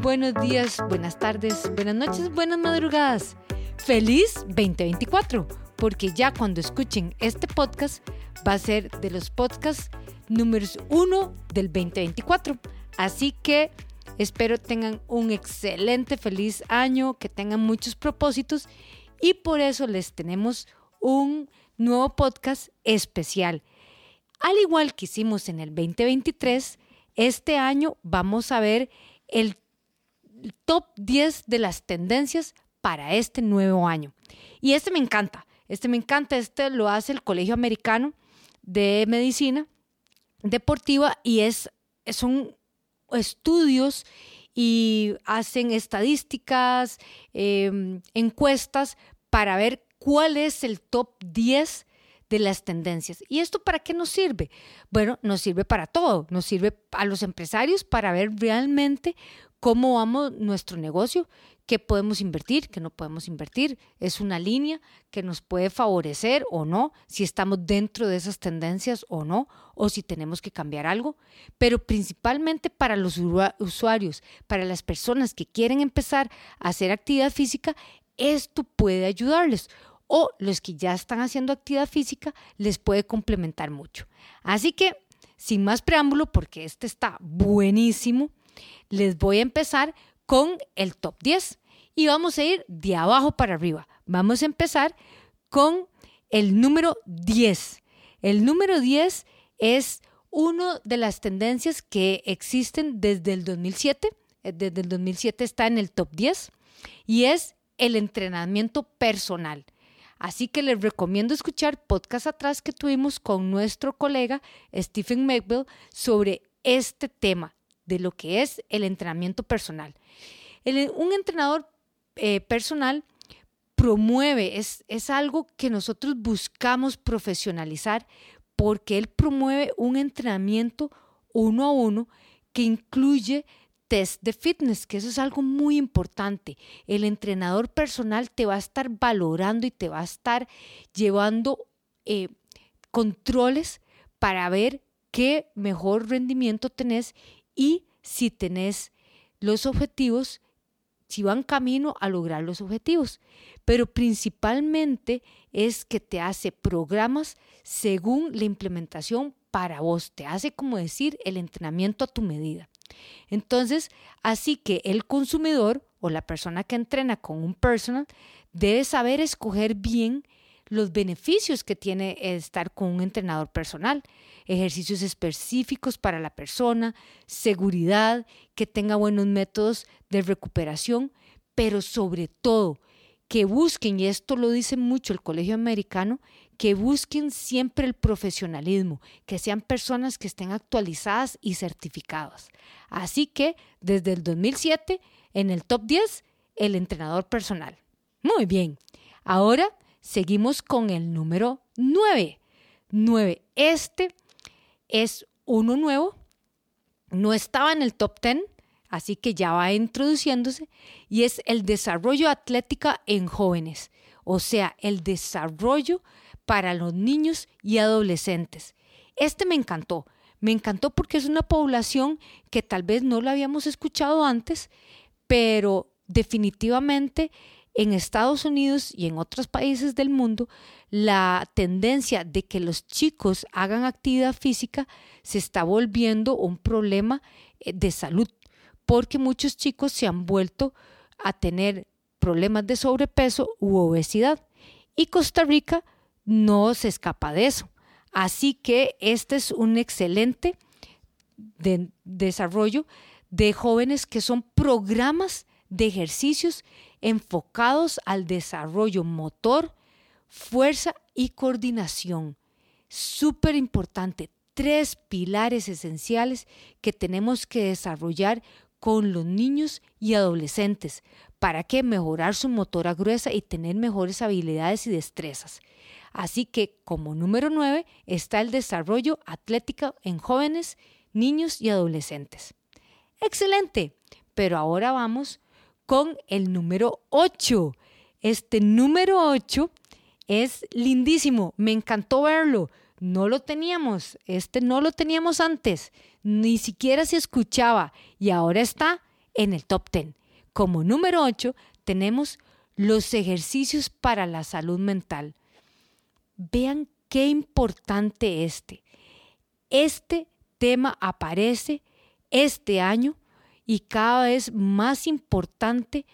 Buenos días, buenas tardes, buenas noches, buenas madrugadas. Feliz 2024, porque ya cuando escuchen este podcast va a ser de los podcasts números uno del 2024. Así que espero tengan un excelente, feliz año, que tengan muchos propósitos y por eso les tenemos un nuevo podcast especial. Al igual que hicimos en el 2023, este año vamos a ver el top 10 de las tendencias para este nuevo año. Y este me encanta, este me encanta, este lo hace el Colegio Americano de Medicina Deportiva y es, son estudios y hacen estadísticas, em, encuestas para ver cuál es el top 10 de las tendencias. ¿Y esto para qué nos sirve? Bueno, nos sirve para todo. Nos sirve a los empresarios para ver realmente cómo vamos nuestro negocio, qué podemos invertir, qué no podemos invertir. Es una línea que nos puede favorecer o no, si estamos dentro de esas tendencias o no, o si tenemos que cambiar algo. Pero principalmente para los usuarios, para las personas que quieren empezar a hacer actividad física, esto puede ayudarles o los que ya están haciendo actividad física les puede complementar mucho. Así que, sin más preámbulo, porque este está buenísimo, les voy a empezar con el top 10 y vamos a ir de abajo para arriba. Vamos a empezar con el número 10. El número 10 es una de las tendencias que existen desde el 2007. Eh, desde el 2007 está en el top 10 y es el entrenamiento personal. Así que les recomiendo escuchar podcast atrás que tuvimos con nuestro colega Stephen Melville sobre este tema de lo que es el entrenamiento personal. un entrenador eh, personal promueve, es, es algo que nosotros buscamos profesionalizar porque él promueve un entrenamiento uno a uno que incluye test de fitness, que eso es algo muy importante. El entrenador personal te va a estar valorando y te va a estar llevando eh, controles para ver qué mejor rendimiento tenés y si tenés los objetivos, si van camino a lograr los objetivos. Pero principalmente es que te hace programas según la implementación para vos, te hace como decir el entrenamiento a tu medida. Entonces, así que el consumidor o la persona que entrena con un personal debe saber escoger bien los beneficios que tiene estar con un entrenador personal, ejercicios específicos para la persona, seguridad, que tenga buenos métodos de recuperación, pero sobre todo que busquen, y esto lo dice mucho el Colegio Americano, que busquen siempre el profesionalismo, que sean personas que estén actualizadas y certificadas. Así que desde el 2007, en el top 10, el entrenador personal. Muy bien, ahora seguimos con el número 9. 9. Este es uno nuevo, no estaba en el top 10, así que ya va introduciéndose, y es el desarrollo atlética en jóvenes, o sea, el desarrollo para los niños y adolescentes. Este me encantó, me encantó porque es una población que tal vez no la habíamos escuchado antes, pero definitivamente en Estados Unidos y en otros países del mundo, la tendencia de que los chicos hagan actividad física se está volviendo un problema eh, de salud porque muchos chicos se han vuelto a tener problemas de sobrepeso u obesidad. Y Costa Rica no se escapa de eso. Así que este es un excelente desarrollo de jóvenes que son programas de ejercicios enfocados al desarrollo motor, fuerza y coordinación. Súper importante, tres pilares esenciales que tenemos que desarrollar con los niños y adolescentes para que mejorar su motora gruesa y tener mejores habilidades y destrezas. Así que como número 9 está el desarrollo atlético en jóvenes, niños y adolescentes. Excelente, pero ahora vamos con el número 8. Este número 8 es lindísimo, me encantó verlo. No lo teníamos, este no lo teníamos antes, ni siquiera se escuchaba y ahora está en el top 10. Como número 8 tenemos los ejercicios para la salud mental. Vean qué importante este. Este tema aparece este año y cada vez más importante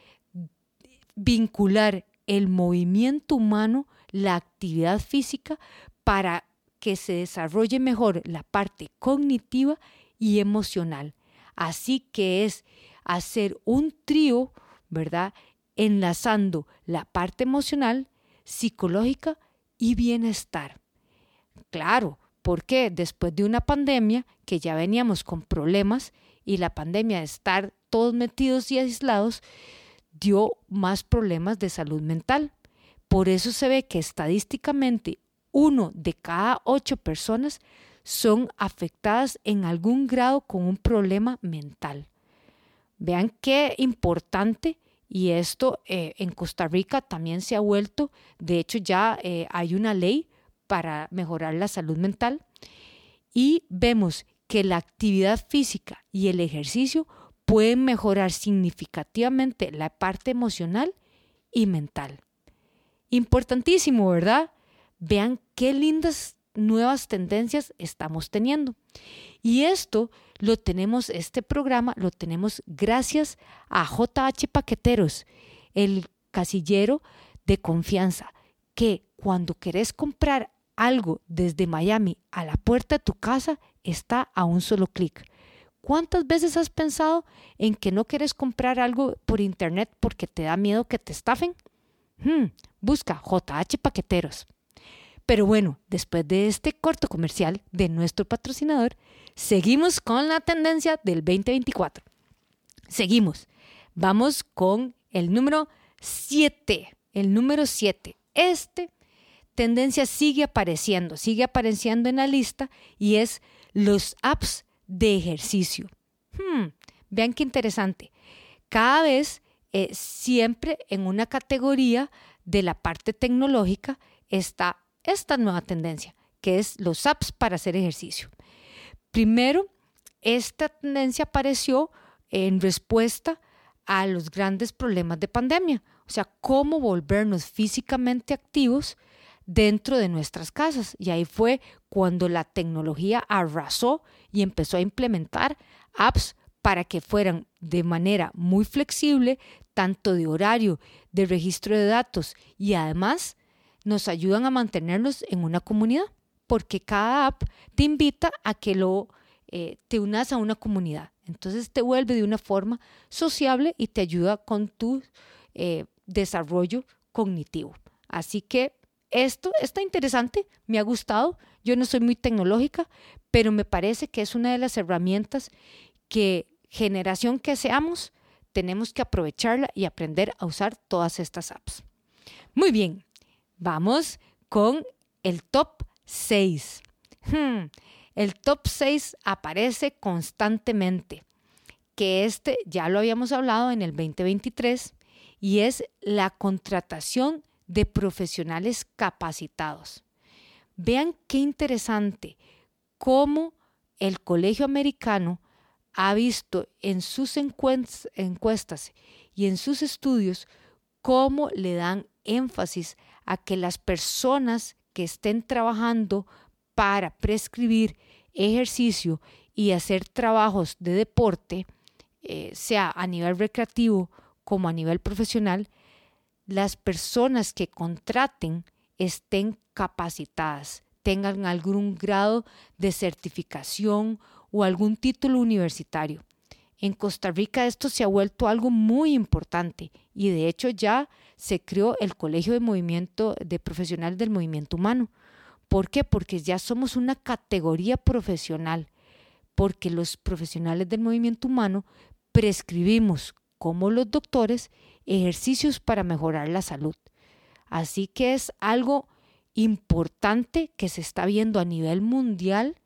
vincular el movimiento humano, la actividad física, para que se desarrolle mejor la parte cognitiva y emocional. Así que es hacer un trío, ¿verdad? Enlazando la parte emocional, psicológica y bienestar. Claro, porque después de una pandemia, que ya veníamos con problemas, y la pandemia de estar todos metidos y aislados, dio más problemas de salud mental. Por eso se ve que estadísticamente uno de cada ocho personas son afectadas en algún grado con un problema mental. Vean qué importante y esto eh, en Costa Rica también se ha vuelto, de hecho ya eh, hay una ley para mejorar la salud mental y vemos que la actividad física y el ejercicio pueden mejorar significativamente la parte emocional y mental. Importantísimo, ¿verdad? Vean qué lindas nuevas tendencias estamos teniendo. Y esto lo tenemos, este programa lo tenemos gracias a JH Paqueteros, el casillero de confianza, que cuando querés comprar algo desde Miami a la puerta de tu casa está a un solo clic. ¿Cuántas veces has pensado en que no quieres comprar algo por internet porque te da miedo que te estafen? Hmm, busca JH Paqueteros. Pero bueno, después de este corto comercial de nuestro patrocinador, seguimos con la tendencia del 2024. Seguimos. Vamos con el número 7. El número 7. Este tendencia sigue apareciendo, sigue apareciendo en la lista y es los apps de ejercicio. Hmm, vean qué interesante. Cada vez, eh, siempre en una categoría de la parte tecnológica está esta nueva tendencia, que es los apps para hacer ejercicio. Primero, esta tendencia apareció en respuesta a los grandes problemas de pandemia, o sea, cómo volvernos físicamente activos dentro de nuestras casas. Y ahí fue cuando la tecnología arrasó y empezó a implementar apps para que fueran de manera muy flexible, tanto de horario, de registro de datos y además nos ayudan a mantenernos en una comunidad, porque cada app te invita a que lo, eh, te unas a una comunidad. Entonces te vuelve de una forma sociable y te ayuda con tu eh, desarrollo cognitivo. Así que esto está interesante, me ha gustado. Yo no soy muy tecnológica, pero me parece que es una de las herramientas que generación que seamos, tenemos que aprovecharla y aprender a usar todas estas apps. Muy bien, Vamos con el top 6. Hmm, el top 6 aparece constantemente, que este ya lo habíamos hablado en el 2023 y es la contratación de profesionales capacitados. Vean qué interesante cómo el Colegio Americano ha visto en sus encuestas y en sus estudios cómo le dan énfasis a que las personas que estén trabajando para prescribir ejercicio y hacer trabajos de deporte, eh, sea a nivel recreativo como a nivel profesional, las personas que contraten estén capacitadas, tengan algún grado de certificación o algún título universitario. En Costa Rica esto se ha vuelto algo muy importante y de hecho ya se creó el Colegio de Movimiento de Profesionales del Movimiento Humano. ¿Por qué? Porque ya somos una categoría profesional, porque los profesionales del movimiento humano prescribimos, como los doctores, ejercicios para mejorar la salud. Así que es algo importante que se está viendo a nivel mundial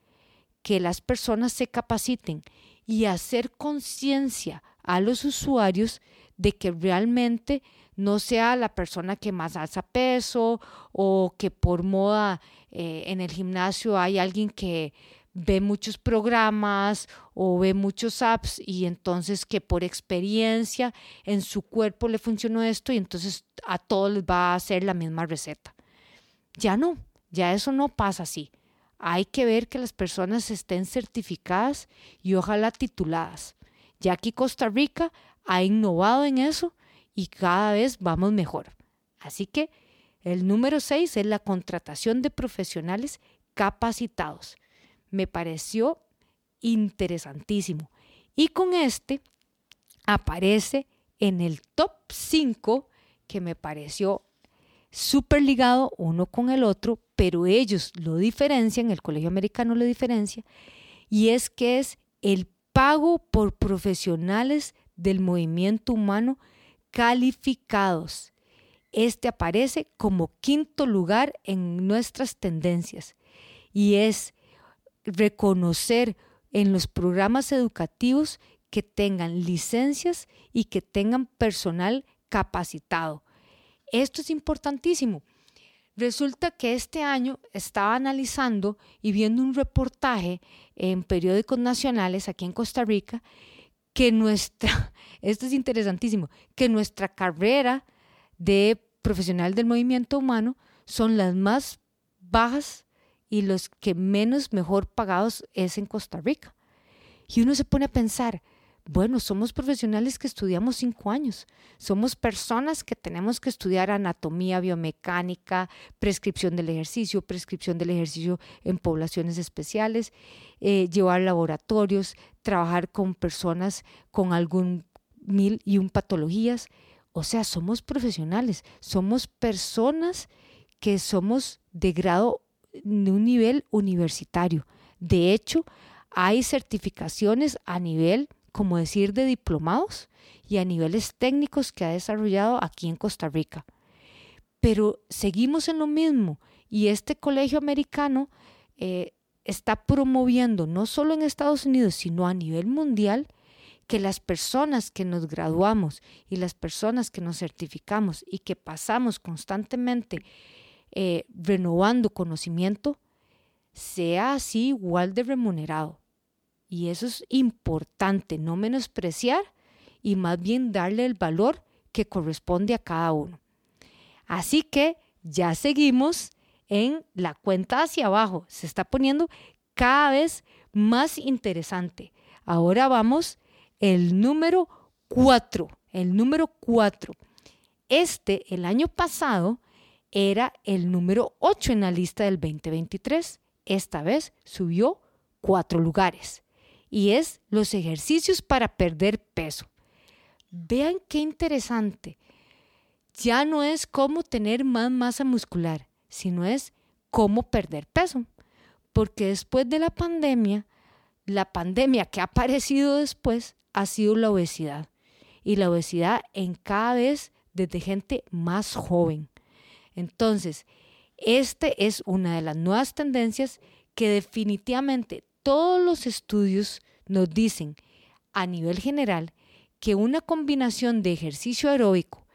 que las personas se capaciten y hacer conciencia a los usuarios de que realmente no sea la persona que más alza peso o que por moda eh, en el gimnasio hay alguien que ve muchos programas o ve muchos apps y entonces que por experiencia en su cuerpo le funcionó esto y entonces a todos les va a hacer la misma receta. Ya no, ya eso no pasa así. Hay que ver que las personas estén certificadas y ojalá tituladas. Ya aquí Costa Rica ha innovado en eso y cada vez vamos mejor. Así que el número seis es la contratación de profesionales capacitados. Me pareció interesantísimo. Y con este aparece en el top 5 que me pareció súper ligado uno con el otro, pero ellos lo diferencian, el Colegio Americano lo diferencia, y es que es el pago por profesionales del movimiento humano calificados. Este aparece como quinto lugar en nuestras tendencias y es reconocer en los programas educativos que tengan licencias y que tengan personal capacitado. Esto es importantísimo. Resulta que este año estaba analizando y viendo un reportaje en periódicos nacionales aquí en Costa Rica que nuestra, esto es interesantísimo, que nuestra carrera de profesional del movimiento humano son las más bajas y los que menos mejor pagados es en Costa Rica. Y uno se pone a pensar, bueno, somos profesionales que estudiamos cinco años, somos personas que tenemos que estudiar anatomía, biomecánica, prescripción del ejercicio, prescripción del ejercicio en poblaciones especiales, eh, llevar laboratorios, trabajar con personas con algún mil y un patologías. O sea, somos profesionales, somos personas que somos de grado, de un nivel universitario. De hecho, hay certificaciones a nivel, como decir, de diplomados y a niveles técnicos que ha desarrollado aquí en Costa Rica. Pero seguimos en lo mismo y este colegio americano eh, está promoviendo, no solo en Estados Unidos, sino a nivel mundial, que las personas que nos graduamos y las personas que nos certificamos y que pasamos constantemente eh, renovando conocimiento, sea así igual de remunerado. Y eso es importante, no menospreciar y más bien darle el valor que corresponde a cada uno. Así que ya seguimos en la cuenta hacia abajo. Se está poniendo cada vez más interesante. Ahora vamos el número 4, el número 4. Este, el año pasado, era el número 8 en la lista del 2023. Esta vez subió cuatro lugares. Y es los ejercicios para perder peso. Vean qué interesante. Ya no es cómo tener más masa muscular, sino es cómo perder peso. Porque después de la pandemia, la pandemia que ha aparecido después ha sido la obesidad. Y la obesidad en cada vez desde gente más joven. Entonces, este es una de las nuevas tendencias que definitivamente todos los estudios nos dicen a nivel general que una combinación de ejercicio aeróbico,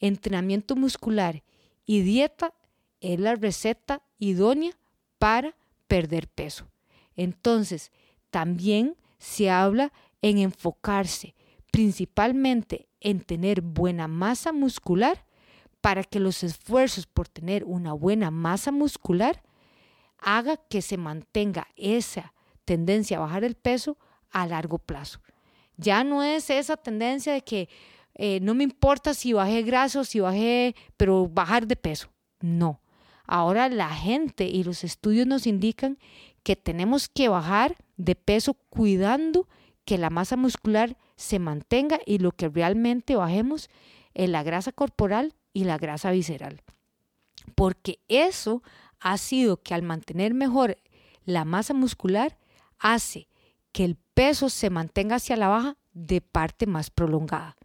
entrenamiento muscular y dieta es la receta idónea para perder peso. Entonces, también se habla en enfocarse principalmente en tener buena masa muscular para que los esfuerzos por tener una buena masa muscular haga que se mantenga esa tendencia a bajar el peso a largo plazo. Ya no es esa tendencia de que eh, no me importa si bajé grasa o si bajé, pero bajar de peso. No. Ahora la gente y los estudios nos indican que tenemos que bajar de peso cuidando que la masa muscular se mantenga y lo que realmente bajemos es la grasa corporal y la grasa visceral. Porque eso ha sido que al mantener mejor la masa muscular hace que el peso se mantenga hacia la baja de parte más prolongada.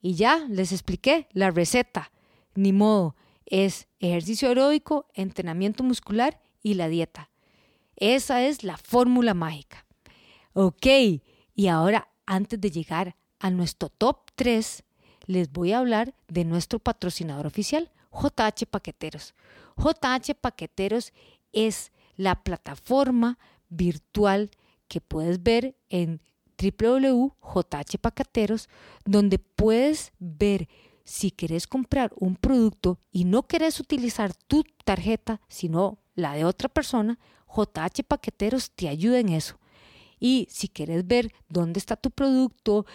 Y ya les expliqué la receta. Ni modo, es ejercicio aeróbico, entrenamiento muscular y la dieta. Esa es la fórmula mágica. Ok, y ahora antes de llegar a nuestro top 3, les voy a hablar de nuestro patrocinador oficial, JH Paqueteros. JH Paqueteros es la plataforma virtual que puedes ver en www.jhpacateros, donde puedes ver si querés comprar un producto y no querés utilizar tu tarjeta, sino la de otra persona, JH Paqueteros te ayuda en eso. Y si quieres ver dónde está tu producto,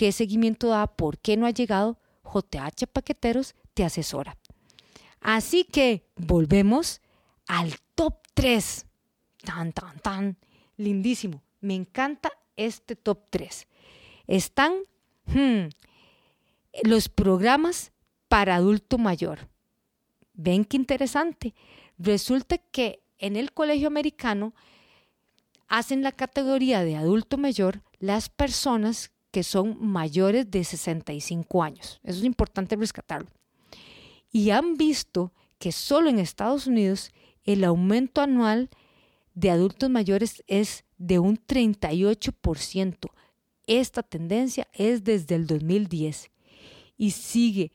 qué seguimiento da, por qué no ha llegado, JH Paqueteros te asesora. Así que volvemos al top 3. Tan, tan, tan. Lindísimo. Me encanta este top 3. Están hmm, los programas para adulto mayor. Ven qué interesante. Resulta que en el colegio americano hacen la categoría de adulto mayor las personas que son mayores de 65 años. Eso es importante rescatarlo. Y han visto que solo en Estados Unidos el aumento anual de adultos mayores es de un 38%. Esta tendencia es desde el 2010 y sigue.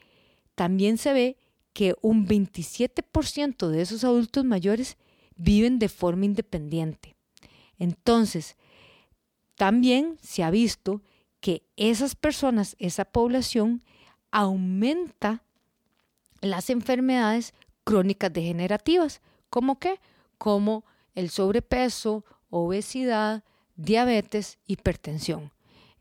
También se ve que un 27% de esos adultos mayores viven de forma independiente. Entonces, también se ha visto que esas personas, esa población, aumenta las enfermedades crónicas degenerativas, como qué? Como el sobrepeso, obesidad, diabetes, hipertensión.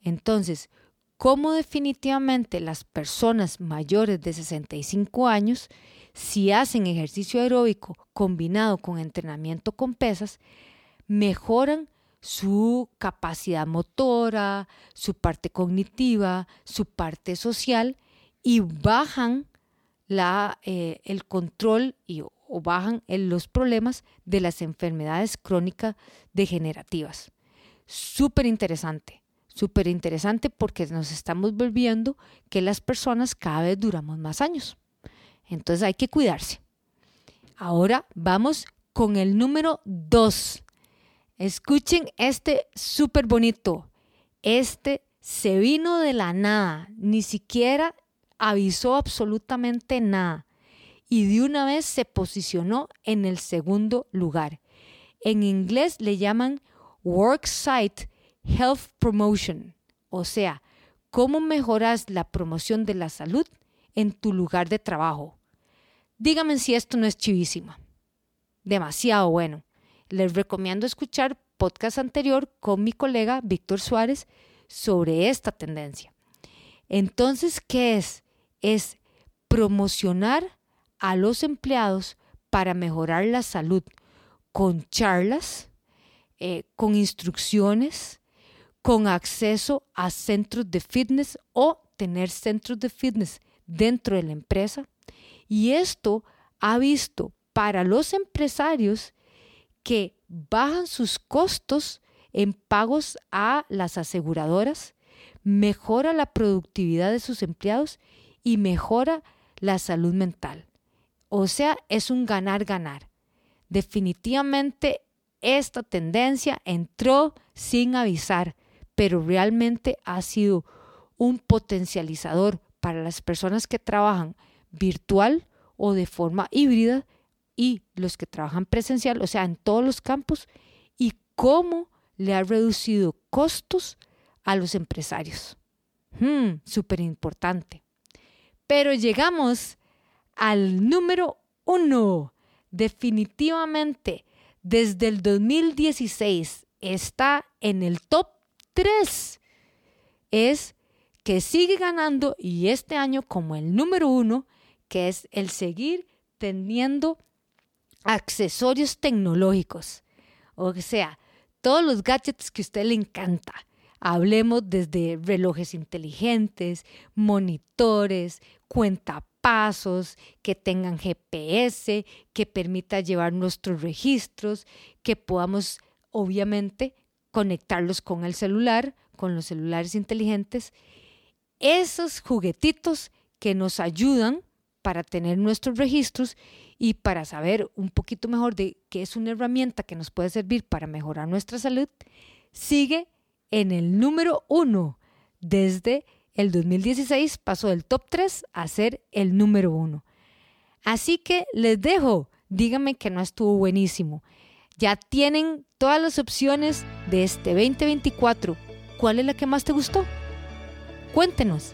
Entonces, como definitivamente las personas mayores de 65 años, si hacen ejercicio aeróbico combinado con entrenamiento con pesas, mejoran su capacidad motora, su parte cognitiva, su parte social y bajan la, eh, el control y, o bajan los problemas de las enfermedades crónicas degenerativas. Súper interesante, súper interesante porque nos estamos volviendo que las personas cada vez duramos más años. Entonces hay que cuidarse. Ahora vamos con el número 2. Escuchen este súper bonito. Este se vino de la nada, ni siquiera avisó absolutamente nada y de una vez se posicionó en el segundo lugar. En inglés le llaman Worksite Health Promotion, o sea, cómo mejoras la promoción de la salud en tu lugar de trabajo. Díganme si esto no es chivísima. Demasiado bueno. Les recomiendo escuchar podcast anterior con mi colega Víctor Suárez sobre esta tendencia. Entonces, ¿qué es? Es promocionar a los empleados para mejorar la salud con charlas, eh, con instrucciones, con acceso a centros de fitness o tener centros de fitness dentro de la empresa. Y esto ha visto para los empresarios que bajan sus costos en pagos a las aseguradoras, mejora la productividad de sus empleados y mejora la salud mental. O sea, es un ganar-ganar. Definitivamente esta tendencia entró sin avisar, pero realmente ha sido un potencializador para las personas que trabajan virtual o de forma híbrida y los que trabajan presencial, o sea, en todos los campos, y cómo le ha reducido costos a los empresarios. Hmm, Súper importante. Pero llegamos al número uno. Definitivamente, desde el 2016 está en el top 3. Es que sigue ganando y este año como el número uno, que es el seguir teniendo accesorios tecnológicos. O sea, todos los gadgets que a usted le encanta. Hablemos desde relojes inteligentes, monitores, cuenta pasos, que tengan GPS, que permita llevar nuestros registros, que podamos obviamente conectarlos con el celular, con los celulares inteligentes. Esos juguetitos que nos ayudan para tener nuestros registros y para saber un poquito mejor de qué es una herramienta que nos puede servir para mejorar nuestra salud, sigue en el número uno desde el 2016 pasó del top 3 a ser el número 1. Así que les dejo, díganme que no estuvo buenísimo. Ya tienen todas las opciones de este 2024. ¿Cuál es la que más te gustó? Cuéntenos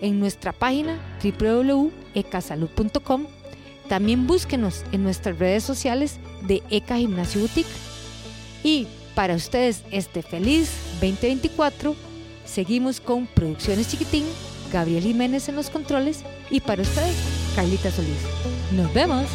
en nuestra página www.ecasalud.com. También búsquenos en nuestras redes sociales de ECA Gimnasio Boutique. Y para ustedes este feliz 2024, seguimos con Producciones Chiquitín, Gabriel Jiménez en los controles y para ustedes, Carlita Solís. Nos vemos.